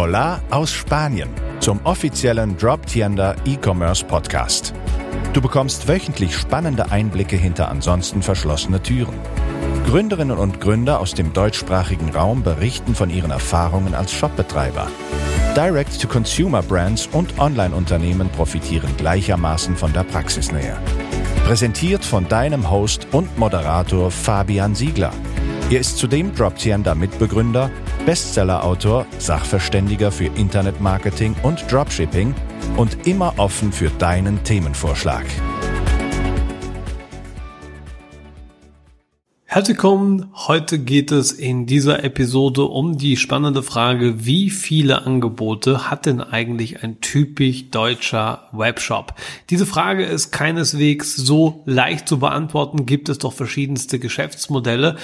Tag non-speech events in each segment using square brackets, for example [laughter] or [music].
Hola aus Spanien zum offiziellen Drop Tienda E-Commerce Podcast. Du bekommst wöchentlich spannende Einblicke hinter ansonsten verschlossene Türen. Gründerinnen und Gründer aus dem deutschsprachigen Raum berichten von ihren Erfahrungen als Shopbetreiber. Direct-to-Consumer-Brands und Online-Unternehmen profitieren gleichermaßen von der Praxisnähe. Präsentiert von deinem Host und Moderator Fabian Siegler. Er ist zudem Droptiender Mitbegründer, Bestsellerautor, Sachverständiger für Internetmarketing und Dropshipping und immer offen für deinen Themenvorschlag. Herzlich willkommen. Heute geht es in dieser Episode um die spannende Frage, wie viele Angebote hat denn eigentlich ein typisch deutscher Webshop? Diese Frage ist keineswegs so leicht zu beantworten, gibt es doch verschiedenste Geschäftsmodelle,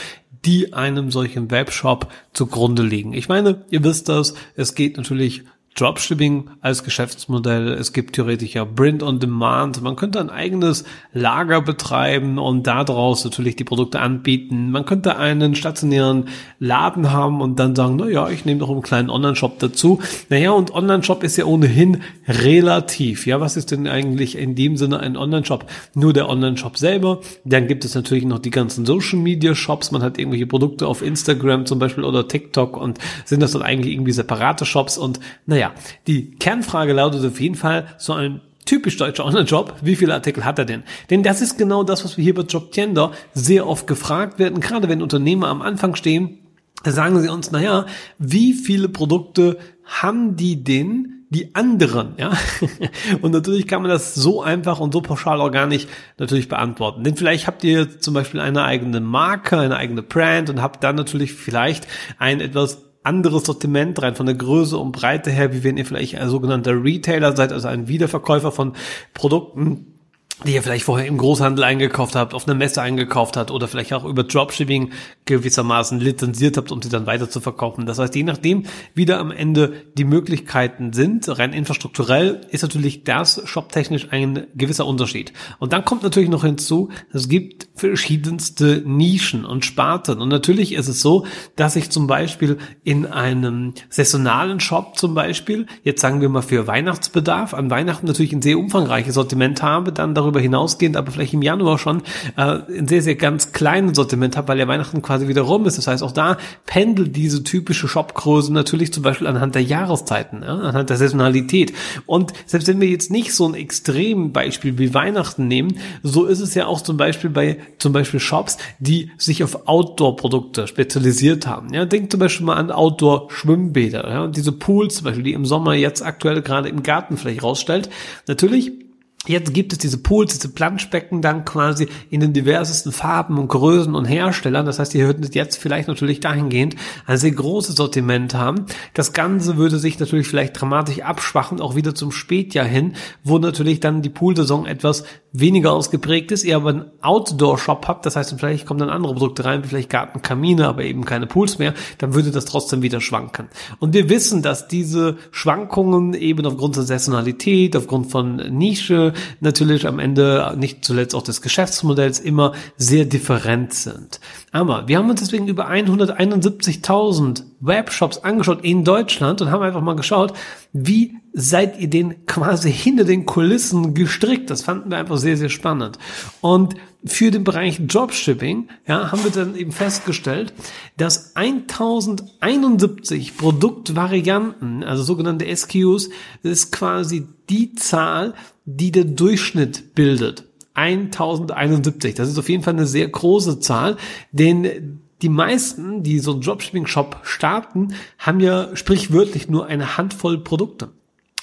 die einem solchen Webshop zugrunde liegen. Ich meine, ihr wisst das, es geht natürlich Dropshipping als Geschäftsmodell. Es gibt theoretisch ja Print on Demand. Man könnte ein eigenes Lager betreiben und daraus natürlich die Produkte anbieten. Man könnte einen stationären Laden haben und dann sagen, na ja, ich nehme doch einen kleinen Online-Shop dazu. Naja, und Online-Shop ist ja ohnehin relativ. Ja, was ist denn eigentlich in dem Sinne ein Online-Shop? Nur der Online-Shop selber. Dann gibt es natürlich noch die ganzen Social-Media-Shops. Man hat irgendwelche Produkte auf Instagram zum Beispiel oder TikTok und sind das dann eigentlich irgendwie separate Shops und naja, naja, die Kernfrage lautet auf jeden Fall so ein typisch deutscher Online-Job, wie viele Artikel hat er denn? Denn das ist genau das, was wir hier bei Jobtender sehr oft gefragt werden, gerade wenn Unternehmer am Anfang stehen, sagen sie uns, naja, wie viele Produkte haben die denn, die anderen, ja. [laughs] Und natürlich kann man das so einfach und so pauschal auch gar nicht natürlich beantworten. Denn vielleicht habt ihr zum Beispiel eine eigene Marke, eine eigene Brand und habt dann natürlich vielleicht ein etwas anderes Sortiment rein von der Größe und Breite her, wie wenn ihr vielleicht ein sogenannter Retailer seid, also ein Wiederverkäufer von Produkten die ihr vielleicht vorher im Großhandel eingekauft habt, auf einer Messe eingekauft habt oder vielleicht auch über Dropshipping gewissermaßen lizenziert habt, um sie dann weiter zu verkaufen. Das heißt, je nachdem, wie da am Ende die Möglichkeiten sind, rein infrastrukturell, ist natürlich das shoptechnisch ein gewisser Unterschied. Und dann kommt natürlich noch hinzu, es gibt verschiedenste Nischen und Sparten. Und natürlich ist es so, dass ich zum Beispiel in einem saisonalen Shop zum Beispiel, jetzt sagen wir mal für Weihnachtsbedarf, an Weihnachten natürlich ein sehr umfangreiches Sortiment habe, dann darüber hinausgehend, aber vielleicht im Januar schon äh, ein sehr, sehr ganz kleines Sortiment habe, weil ja Weihnachten quasi wieder rum ist. Das heißt, auch da pendelt diese typische Shopgröße natürlich zum Beispiel anhand der Jahreszeiten, ja, anhand der Saisonalität. Und selbst wenn wir jetzt nicht so ein extrem Beispiel wie Weihnachten nehmen, so ist es ja auch zum Beispiel bei zum Beispiel Shops, die sich auf Outdoor-Produkte spezialisiert haben. Ja, denkt zum Beispiel mal an Outdoor-Schwimmbäder, ja, und diese Pools zum Beispiel, die im Sommer jetzt aktuell gerade im Garten vielleicht rausstellt. Natürlich Jetzt gibt es diese Pools, diese Planschbecken dann quasi in den diversesten Farben und Größen und Herstellern. Das heißt, ihr würdet jetzt vielleicht natürlich dahingehend ein sehr großes Sortiment haben. Das Ganze würde sich natürlich vielleicht dramatisch abschwachen, auch wieder zum Spätjahr hin, wo natürlich dann die Poolsaison etwas weniger ausgeprägt ist, ihr aber einen Outdoor-Shop habt, das heißt, vielleicht kommen dann andere Produkte rein, vielleicht Gartenkamine, aber eben keine Pools mehr, dann würde das trotzdem wieder schwanken. Und wir wissen, dass diese Schwankungen eben aufgrund der Saisonalität, aufgrund von Nische, natürlich am Ende nicht zuletzt auch des Geschäftsmodells immer sehr different sind. Aber wir haben uns deswegen über 171.000 Webshops angeschaut in Deutschland und haben einfach mal geschaut, wie seid ihr denn quasi hinter den Kulissen gestrickt? Das fanden wir einfach sehr, sehr spannend. Und für den Bereich Dropshipping, ja, haben wir dann eben festgestellt, dass 1071 Produktvarianten, also sogenannte SKUs, ist quasi die Zahl, die der Durchschnitt bildet. 1071. Das ist auf jeden Fall eine sehr große Zahl, denn die meisten, die so einen Dropshipping-Shop starten, haben ja sprichwörtlich nur eine Handvoll Produkte.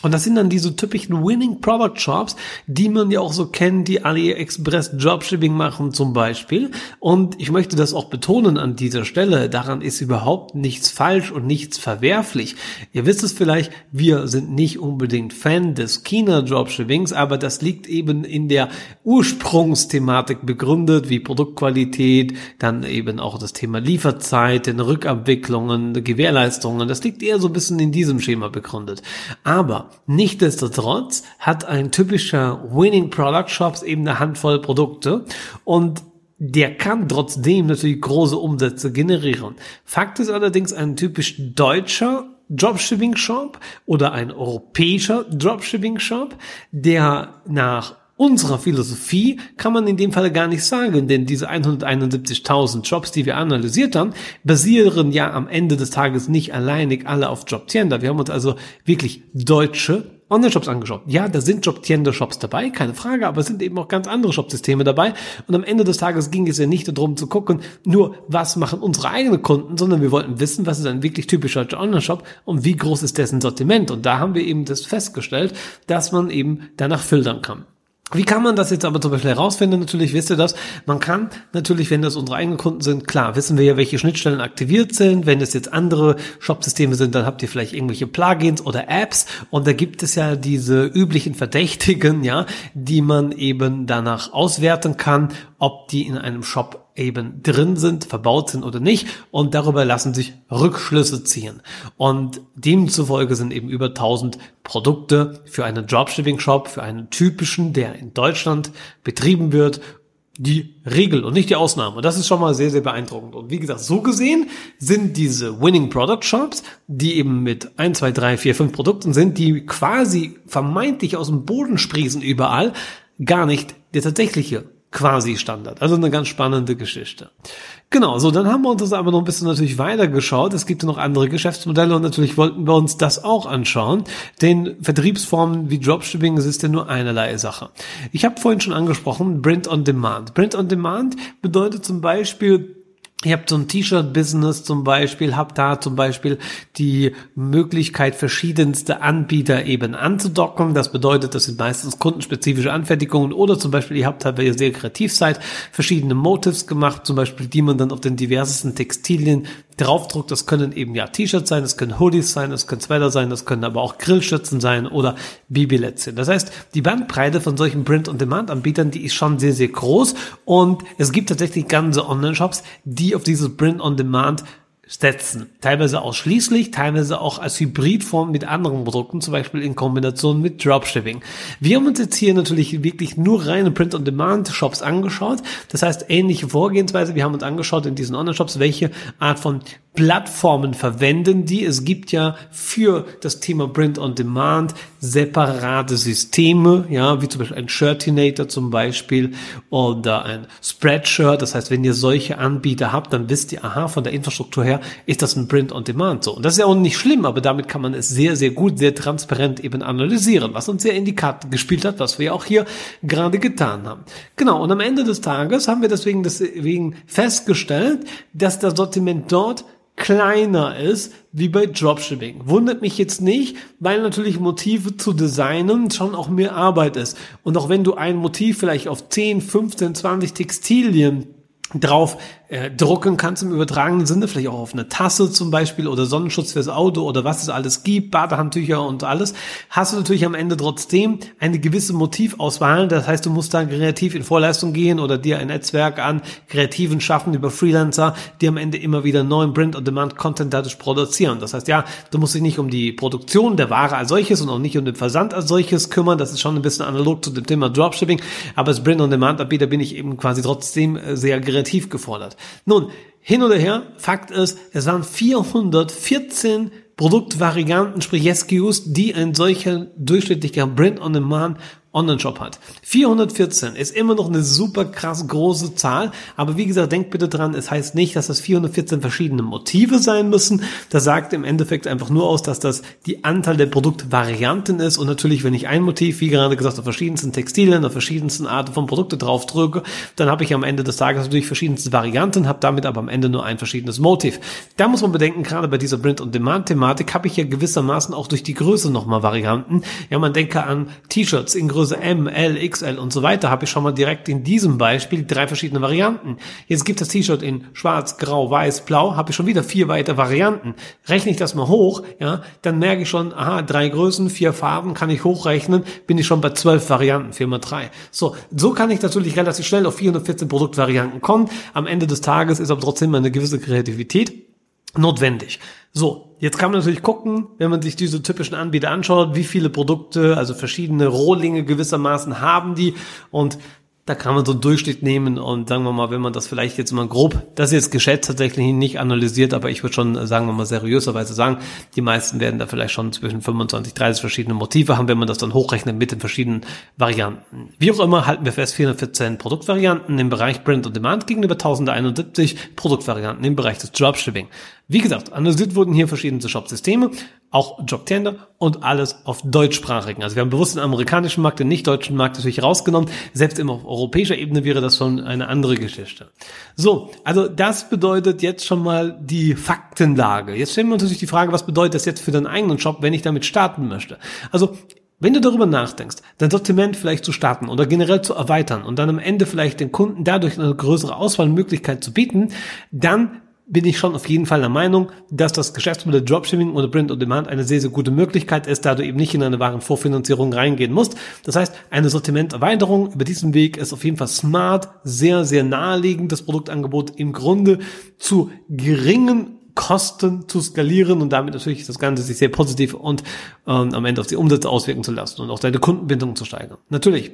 Und das sind dann diese typischen Winning Product Shops, die man ja auch so kennt, die AliExpress Dropshipping machen zum Beispiel. Und ich möchte das auch betonen an dieser Stelle. Daran ist überhaupt nichts falsch und nichts verwerflich. Ihr wisst es vielleicht, wir sind nicht unbedingt Fan des China Dropshippings, aber das liegt eben in der Ursprungsthematik begründet, wie Produktqualität, dann eben auch das Thema Lieferzeiten, Rückabwicklungen, Gewährleistungen. Das liegt eher so ein bisschen in diesem Schema begründet. Aber Nichtsdestotrotz hat ein typischer Winning Product Shops eben eine Handvoll Produkte und der kann trotzdem natürlich große Umsätze generieren. Fakt ist allerdings, ein typisch deutscher Dropshipping-Shop oder ein europäischer Dropshipping-Shop, der nach unserer Philosophie kann man in dem Fall gar nicht sagen, denn diese 171.000 Jobs, die wir analysiert haben, basieren ja am Ende des Tages nicht alleinig alle auf Jobtiender. Wir haben uns also wirklich deutsche Online-Shops angeschaut. Ja, da sind Jobtiender-Shops dabei, keine Frage, aber es sind eben auch ganz andere Shopsysteme dabei. Und am Ende des Tages ging es ja nicht darum zu gucken, nur was machen unsere eigenen Kunden, sondern wir wollten wissen, was ist ein wirklich typischer Online-Shop und wie groß ist dessen Sortiment. Und da haben wir eben das festgestellt, dass man eben danach filtern kann. Wie kann man das jetzt aber zum Beispiel herausfinden? Natürlich wisst ihr das. Man kann natürlich, wenn das unsere eigenen Kunden sind, klar, wissen wir ja, welche Schnittstellen aktiviert sind. Wenn es jetzt andere Shop-Systeme sind, dann habt ihr vielleicht irgendwelche Plugins oder Apps. Und da gibt es ja diese üblichen Verdächtigen, ja, die man eben danach auswerten kann, ob die in einem Shop eben drin sind, verbaut sind oder nicht. Und darüber lassen sich Rückschlüsse ziehen. Und demzufolge sind eben über 1000 Produkte für einen Dropshipping-Shop, für einen typischen, der in Deutschland betrieben wird, die Regel und nicht die Ausnahme. Das ist schon mal sehr, sehr beeindruckend. Und wie gesagt, so gesehen sind diese Winning Product Shops, die eben mit 1, 2, 3, 4, 5 Produkten sind, die quasi vermeintlich aus dem Boden sprießen überall, gar nicht der tatsächliche quasi Standard. Also eine ganz spannende Geschichte. Genau, so dann haben wir uns das aber noch ein bisschen natürlich weitergeschaut. Es gibt ja noch andere Geschäftsmodelle und natürlich wollten wir uns das auch anschauen. Denn Vertriebsformen wie Dropshipping ist ja nur einerlei Sache. Ich habe vorhin schon angesprochen, Print on Demand. Print on Demand bedeutet zum Beispiel, Ihr habt so ein T-Shirt-Business zum Beispiel, habt da zum Beispiel die Möglichkeit, verschiedenste Anbieter eben anzudocken. Das bedeutet, das sind meistens kundenspezifische Anfertigungen oder zum Beispiel, ihr habt halt, weil ihr sehr kreativ seid, verschiedene Motives gemacht, zum Beispiel, die man dann auf den diversesten Textilien draufdruckt. Das können eben ja T-Shirts sein, das können Hoodies sein, das können Sweater sein, das können aber auch Grillschützen sein oder Babylätzchen. Das heißt, die Bandbreite von solchen Print-on-Demand-Anbietern, die ist schon sehr, sehr groß und es gibt tatsächlich ganze Online-Shops, die auf dieses Print-on-Demand setzen. Teilweise ausschließlich, teilweise auch als Hybridform mit anderen Produkten, zum Beispiel in Kombination mit Dropshipping. Wir haben uns jetzt hier natürlich wirklich nur reine Print-on-Demand-Shops angeschaut. Das heißt, ähnliche Vorgehensweise. Wir haben uns angeschaut in diesen Online-Shops, welche Art von Plattformen verwenden die. Es gibt ja für das Thema Print on Demand separate Systeme, ja, wie zum Beispiel ein Shirtinator zum Beispiel oder ein Spreadshirt. Das heißt, wenn ihr solche Anbieter habt, dann wisst ihr, aha, von der Infrastruktur her ist das ein Print on Demand so. Und das ist ja auch nicht schlimm, aber damit kann man es sehr, sehr gut, sehr transparent eben analysieren, was uns sehr in die Karten gespielt hat, was wir ja auch hier gerade getan haben. Genau. Und am Ende des Tages haben wir deswegen, deswegen festgestellt, dass das Sortiment dort kleiner ist wie bei Dropshipping. Wundert mich jetzt nicht, weil natürlich Motive zu designen schon auch mehr Arbeit ist. Und auch wenn du ein Motiv vielleicht auf 10, 15, 20 Textilien drauf äh, drucken kannst im übertragenen Sinne, vielleicht auch auf eine Tasse zum Beispiel oder Sonnenschutz fürs Auto oder was es alles gibt, Badehandtücher und alles, hast du natürlich am Ende trotzdem eine gewisse Motivauswahl. Das heißt, du musst da kreativ in Vorleistung gehen oder dir ein Netzwerk an Kreativen schaffen über Freelancer, die am Ende immer wieder neuen Print-on-Demand-Content dadurch produzieren. Das heißt, ja, du musst dich nicht um die Produktion der Ware als solches und auch nicht um den Versand als solches kümmern. Das ist schon ein bisschen analog zu dem Thema Dropshipping. Aber als Print-on-Demand-Anbieter bin ich eben quasi trotzdem äh, sehr kreativ gefordert. Nun, hin oder her, Fakt ist, es waren 414 Produktvarianten, sprich SKUs, die ein solcher durchschnittlicher Brand-on-Demand Online-Shop hat. 414 ist immer noch eine super krass große Zahl, aber wie gesagt, denkt bitte dran, es heißt nicht, dass das 414 verschiedene Motive sein müssen. Das sagt im Endeffekt einfach nur aus, dass das die Anzahl der Produktvarianten ist und natürlich, wenn ich ein Motiv, wie gerade gesagt, auf verschiedensten Textilien, auf verschiedensten Arten von Produkte drauf drücke, dann habe ich am Ende des Tages natürlich verschiedenste Varianten, habe damit aber am Ende nur ein verschiedenes Motiv. Da muss man bedenken, gerade bei dieser Print- und Demand-Thematik habe ich ja gewissermaßen auch durch die Größe nochmal Varianten. Ja, man denke an T-Shirts in Größe Größe M, L, XL und so weiter, habe ich schon mal direkt in diesem Beispiel drei verschiedene Varianten. Jetzt gibt das T-Shirt in schwarz, grau, weiß, blau, habe ich schon wieder vier weitere Varianten. Rechne ich das mal hoch, ja, dann merke ich schon, aha, drei Größen, vier Farben, kann ich hochrechnen, bin ich schon bei zwölf Varianten, vier mal drei. So, so kann ich natürlich relativ schnell auf 414 Produktvarianten kommen. Am Ende des Tages ist aber trotzdem eine gewisse Kreativität notwendig. So, jetzt kann man natürlich gucken, wenn man sich diese typischen Anbieter anschaut, wie viele Produkte, also verschiedene Rohlinge gewissermaßen haben die und da kann man so einen Durchschnitt nehmen und sagen wir mal, wenn man das vielleicht jetzt mal grob, das ist jetzt geschätzt tatsächlich nicht analysiert, aber ich würde schon, sagen wir mal, seriöserweise sagen, die meisten werden da vielleicht schon zwischen 25, 30 verschiedene Motive haben, wenn man das dann hochrechnet mit den verschiedenen Varianten. Wie auch immer, halten wir fest, 414 Produktvarianten im Bereich Print und Demand gegenüber 1071 Produktvarianten im Bereich des Dropshipping. Wie gesagt, analysiert wurden hier verschiedene Shop-Systeme, auch Jobtender und alles auf deutschsprachigen. Also wir haben bewusst den amerikanischen Markt, den nicht deutschen Markt natürlich rausgenommen. Selbst immer auf europäischer Ebene wäre das schon eine andere Geschichte. So, also das bedeutet jetzt schon mal die Faktenlage. Jetzt stellen wir uns natürlich die Frage, was bedeutet das jetzt für deinen eigenen Shop, wenn ich damit starten möchte? Also wenn du darüber nachdenkst, dein Sortiment vielleicht zu starten oder generell zu erweitern und dann am Ende vielleicht den Kunden dadurch eine größere Auswahlmöglichkeit zu bieten, dann bin ich schon auf jeden Fall der Meinung, dass das Geschäftsmodell Dropshipping oder Print on Demand eine sehr, sehr gute Möglichkeit ist, da du eben nicht in eine Warenvorfinanzierung reingehen musst. Das heißt, eine Sortimenterweiterung über diesen Weg ist auf jeden Fall smart, sehr, sehr naheliegend, das Produktangebot im Grunde zu geringen Kosten zu skalieren und damit natürlich das Ganze sich sehr positiv und ähm, am Ende auf die Umsätze auswirken zu lassen und auch deine Kundenbindung zu steigern. Natürlich,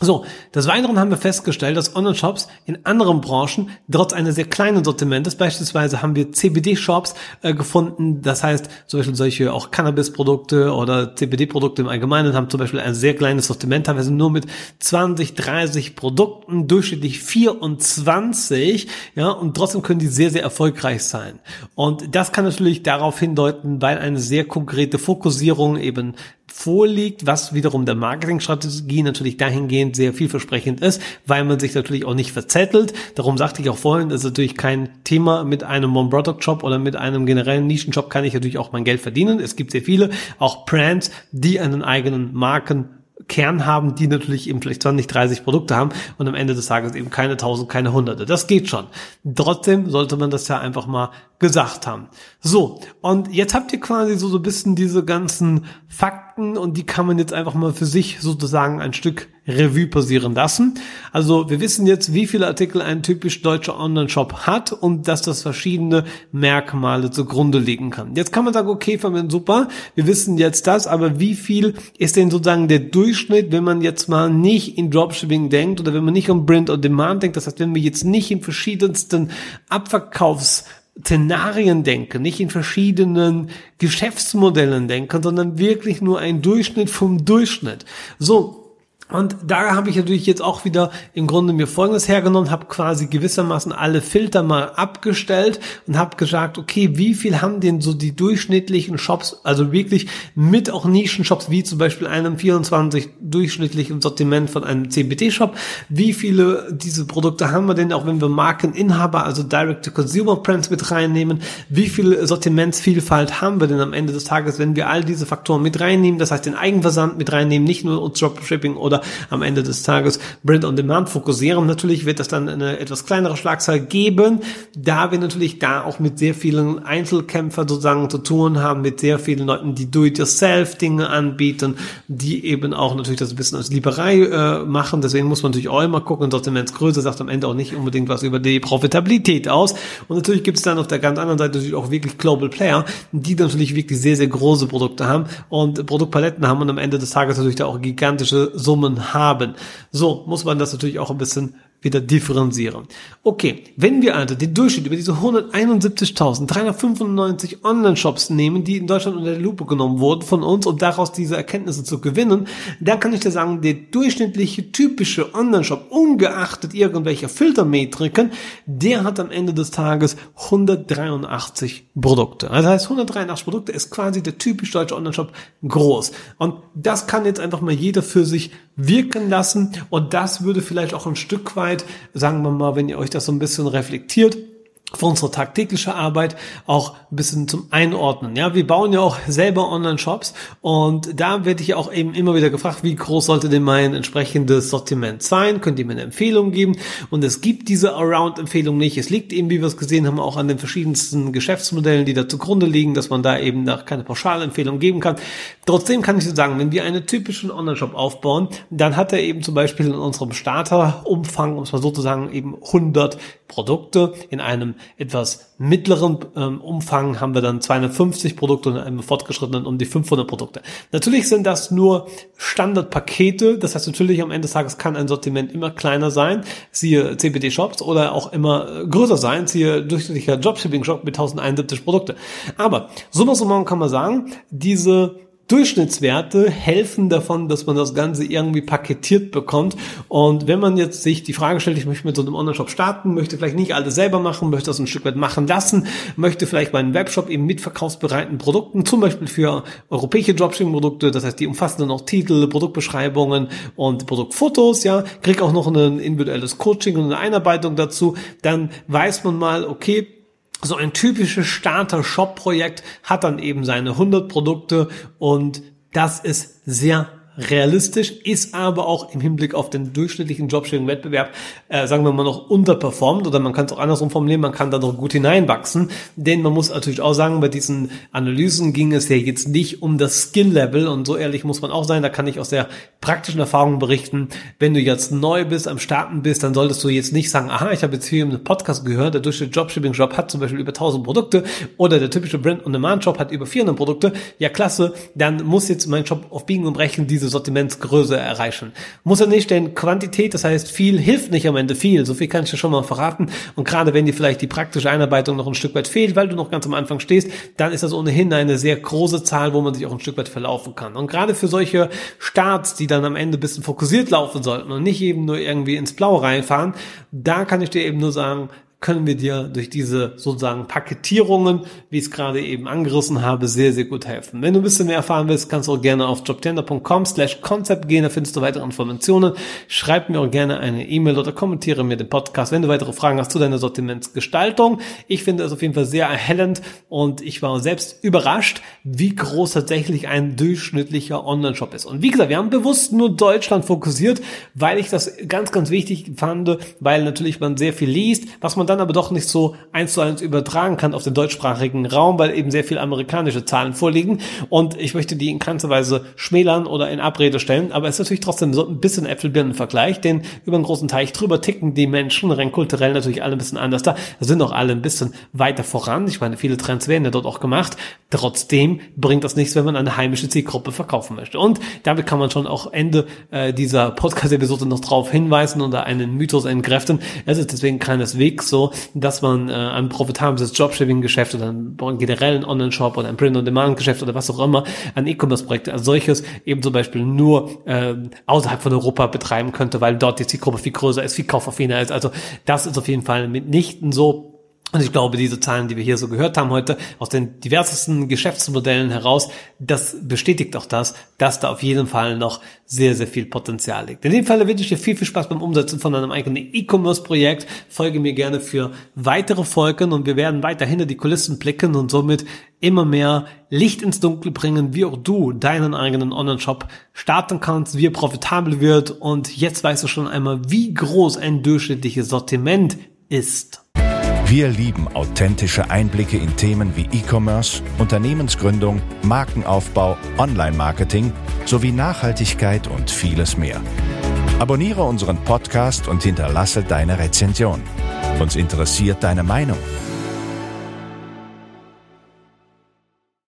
so, des Weiteren haben wir festgestellt, dass Online-Shops in anderen Branchen trotz eines sehr kleinen Sortimentes, beispielsweise haben wir CBD-Shops äh, gefunden, das heißt zum Beispiel solche auch Cannabis-Produkte oder CBD-Produkte im Allgemeinen haben zum Beispiel ein sehr kleines Sortiment, teilweise nur mit 20, 30 Produkten, durchschnittlich 24, ja, und trotzdem können die sehr, sehr erfolgreich sein. Und das kann natürlich darauf hindeuten, weil eine sehr konkrete Fokussierung eben vorliegt, was wiederum der Marketingstrategie natürlich dahingehend sehr vielversprechend ist, weil man sich natürlich auch nicht verzettelt. Darum sagte ich auch vorhin, das ist natürlich kein Thema mit einem One-Product-Shop oder mit einem generellen Nischenshop kann ich natürlich auch mein Geld verdienen. Es gibt sehr viele, auch Brands, die einen eigenen Marken Kern haben, die natürlich eben vielleicht 20, 30 Produkte haben und am Ende des Tages eben keine 1000, keine Hunderte. Das geht schon. Trotzdem sollte man das ja einfach mal gesagt haben. So, und jetzt habt ihr quasi so, so ein bisschen diese ganzen Fakten und die kann man jetzt einfach mal für sich sozusagen ein Stück Revue passieren lassen. Also wir wissen jetzt, wie viele Artikel ein typisch deutscher Online-Shop hat und dass das verschiedene Merkmale zugrunde liegen kann. Jetzt kann man sagen, okay, Fabian, super, wir wissen jetzt das, aber wie viel ist denn sozusagen der Durchschnitt, wenn man jetzt mal nicht in Dropshipping denkt oder wenn man nicht um Print on Demand denkt, das heißt, wenn wir jetzt nicht in verschiedensten Abverkaufs Szenarien denken, nicht in verschiedenen Geschäftsmodellen denken, sondern wirklich nur ein Durchschnitt vom Durchschnitt. So, und da habe ich natürlich jetzt auch wieder im Grunde mir Folgendes hergenommen, habe quasi gewissermaßen alle Filter mal abgestellt und habe gesagt, okay, wie viel haben denn so die durchschnittlichen Shops, also wirklich mit auch Nischen-Shops, wie zum Beispiel einem 24 durchschnittlichen Sortiment von einem CBD-Shop, wie viele diese Produkte haben wir denn, auch wenn wir Markeninhaber, also Direct-to-Consumer-Brands mit reinnehmen, wie viel Sortimentsvielfalt haben wir denn am Ende des Tages, wenn wir all diese Faktoren mit reinnehmen, das heißt den Eigenversand mit reinnehmen, nicht nur Dropshipping oder oder am Ende des Tages Print on Demand fokussieren. Natürlich wird das dann eine etwas kleinere Schlagzahl geben, da wir natürlich da auch mit sehr vielen Einzelkämpfern sozusagen zu tun haben, mit sehr vielen Leuten, die Do-it-yourself-Dinge anbieten, die eben auch natürlich das ein bisschen als Lieberei äh, machen. Deswegen muss man natürlich auch immer gucken, Sortimentsgröße sagt am Ende auch nicht unbedingt was über die Profitabilität aus. Und natürlich gibt es dann auf der ganz anderen Seite natürlich auch wirklich Global Player, die natürlich wirklich sehr, sehr große Produkte haben und Produktpaletten haben und am Ende des Tages natürlich da auch gigantische Summen Summen haben. So muss man das natürlich auch ein bisschen wieder differenzieren. Okay, wenn wir also den Durchschnitt über diese 171.395 Online-Shops nehmen, die in Deutschland unter der Lupe genommen wurden von uns, um daraus diese Erkenntnisse zu gewinnen, dann kann ich dir sagen, der durchschnittliche typische Online-Shop, ungeachtet irgendwelcher Filtermetriken, der hat am Ende des Tages 183 Produkte. Also das heißt, 183 Produkte ist quasi der typisch deutsche Online-Shop groß. Und das kann jetzt einfach mal jeder für sich wirken lassen und das würde vielleicht auch ein Stück weit Arbeit, sagen wir mal, wenn ihr euch das so ein bisschen reflektiert, für unsere tagtägliche Arbeit auch ein bisschen zum Einordnen. Ja, wir bauen ja auch selber Online-Shops und da werde ich auch eben immer wieder gefragt, wie groß sollte denn mein entsprechendes Sortiment sein? Könnt ihr mir eine Empfehlung geben? Und es gibt diese Around-Empfehlung nicht. Es liegt eben, wie wir es gesehen haben, auch an den verschiedensten Geschäftsmodellen, die da zugrunde liegen, dass man da eben nach keine Pauschalempfehlung geben kann. Trotzdem kann ich sagen, wenn wir einen typischen Online-Shop aufbauen, dann hat er eben zum Beispiel in unserem Starterumfang, um es mal so zu sagen, eben 100 Produkte. In einem etwas mittleren ähm, Umfang haben wir dann 250 Produkte und in einem fortgeschrittenen um die 500 Produkte. Natürlich sind das nur Standardpakete. Das heißt natürlich am Ende des Tages kann ein Sortiment immer kleiner sein, siehe CBD-Shops oder auch immer äh, größer sein, siehe durchschnittlicher Dropshipping-Shop mit 1071 Produkte. Aber summa summarum kann man sagen, diese Durchschnittswerte helfen davon, dass man das Ganze irgendwie paketiert bekommt. Und wenn man jetzt sich die Frage stellt, ich möchte mit so einem Online-Shop starten, möchte vielleicht nicht alles selber machen, möchte das ein Stück weit machen lassen, möchte vielleicht meinen Webshop eben mit verkaufsbereiten Produkten, zum Beispiel für europäische Dropshipping-Produkte, das heißt, die umfassen dann auch Titel, Produktbeschreibungen und Produktfotos, ja, krieg auch noch ein individuelles Coaching und eine Einarbeitung dazu, dann weiß man mal, okay, so ein typisches Starter-Shop-Projekt hat dann eben seine 100 Produkte und das ist sehr realistisch, ist aber auch im Hinblick auf den durchschnittlichen Jobsharing-Wettbewerb, äh, sagen wir mal, noch unterperformt oder man kann es auch andersrum formulieren, man kann da noch gut hineinwachsen, denn man muss natürlich auch sagen, bei diesen Analysen ging es ja jetzt nicht um das Skill-Level und so ehrlich muss man auch sein, da kann ich aus der praktischen Erfahrung berichten, wenn du jetzt neu bist, am Starten bist, dann solltest du jetzt nicht sagen, aha, ich habe jetzt hier einen Podcast gehört, der durchschnittliche Jobshipping-Job hat zum Beispiel über 1000 Produkte oder der typische Brand-on-Demand-Job hat über 400 Produkte, ja klasse, dann muss jetzt mein Job auf Biegen und Brechen diese diese Sortimentsgröße erreichen. Muss er nicht, denn Quantität, das heißt viel, hilft nicht am Ende viel. So viel kann ich dir schon mal verraten. Und gerade wenn dir vielleicht die praktische Einarbeitung noch ein Stück weit fehlt, weil du noch ganz am Anfang stehst, dann ist das ohnehin eine sehr große Zahl, wo man sich auch ein Stück weit verlaufen kann. Und gerade für solche Starts, die dann am Ende ein bisschen fokussiert laufen sollten und nicht eben nur irgendwie ins Blaue reinfahren, da kann ich dir eben nur sagen, können wir dir durch diese sozusagen Paketierungen, wie ich es gerade eben angerissen habe, sehr, sehr gut helfen. Wenn du ein bisschen mehr erfahren willst, kannst du auch gerne auf jobtender.com slash Concept gehen, da findest du weitere Informationen. Schreib mir auch gerne eine E-Mail oder kommentiere mir den Podcast, wenn du weitere Fragen hast zu deiner Sortimentsgestaltung. Ich finde es auf jeden Fall sehr erhellend und ich war selbst überrascht, wie groß tatsächlich ein durchschnittlicher Online-Shop ist. Und wie gesagt, wir haben bewusst nur Deutschland fokussiert, weil ich das ganz, ganz wichtig fand, weil natürlich man sehr viel liest, was man dann dann aber doch nicht so eins zu eins übertragen kann auf den deutschsprachigen Raum, weil eben sehr viel amerikanische Zahlen vorliegen. Und ich möchte die in keinster Weise schmälern oder in Abrede stellen. Aber es ist natürlich trotzdem so ein bisschen Äpfel-Birnen-Vergleich, denn über einen großen Teich drüber ticken die Menschen rein kulturell natürlich alle ein bisschen anders da. Da sind auch alle ein bisschen weiter voran. Ich meine, viele Trends werden ja dort auch gemacht. Trotzdem bringt das nichts, wenn man eine heimische Zielgruppe verkaufen möchte. Und damit kann man schon auch Ende äh, dieser Podcast-Episode noch drauf hinweisen oder einen Mythos entkräften. Es ist deswegen keineswegs so, dass man äh, ein profitables Dropshipping-Geschäft oder einen generellen Online-Shop oder ein Print-on-Demand-Geschäft oder was auch immer, ein E-Commerce-Projekt als solches eben zum Beispiel nur äh, außerhalb von Europa betreiben könnte, weil dort die Zielgruppe viel größer ist, viel kaufaffiner ist. Also das ist auf jeden Fall mitnichten so. Und ich glaube, diese Zahlen, die wir hier so gehört haben heute, aus den diversesten Geschäftsmodellen heraus, das bestätigt auch das, dass da auf jeden Fall noch sehr, sehr viel Potenzial liegt. In dem Fall wünsche ich dir viel, viel Spaß beim Umsetzen von einem eigenen E-Commerce-Projekt. Folge mir gerne für weitere Folgen und wir werden weiter hinter die Kulissen blicken und somit immer mehr Licht ins Dunkel bringen, wie auch du deinen eigenen Online-Shop starten kannst, wie er profitabel wird und jetzt weißt du schon einmal, wie groß ein durchschnittliches Sortiment ist. Wir lieben authentische Einblicke in Themen wie E-Commerce, Unternehmensgründung, Markenaufbau, Online-Marketing sowie Nachhaltigkeit und vieles mehr. Abonniere unseren Podcast und hinterlasse deine Rezension. Uns interessiert deine Meinung.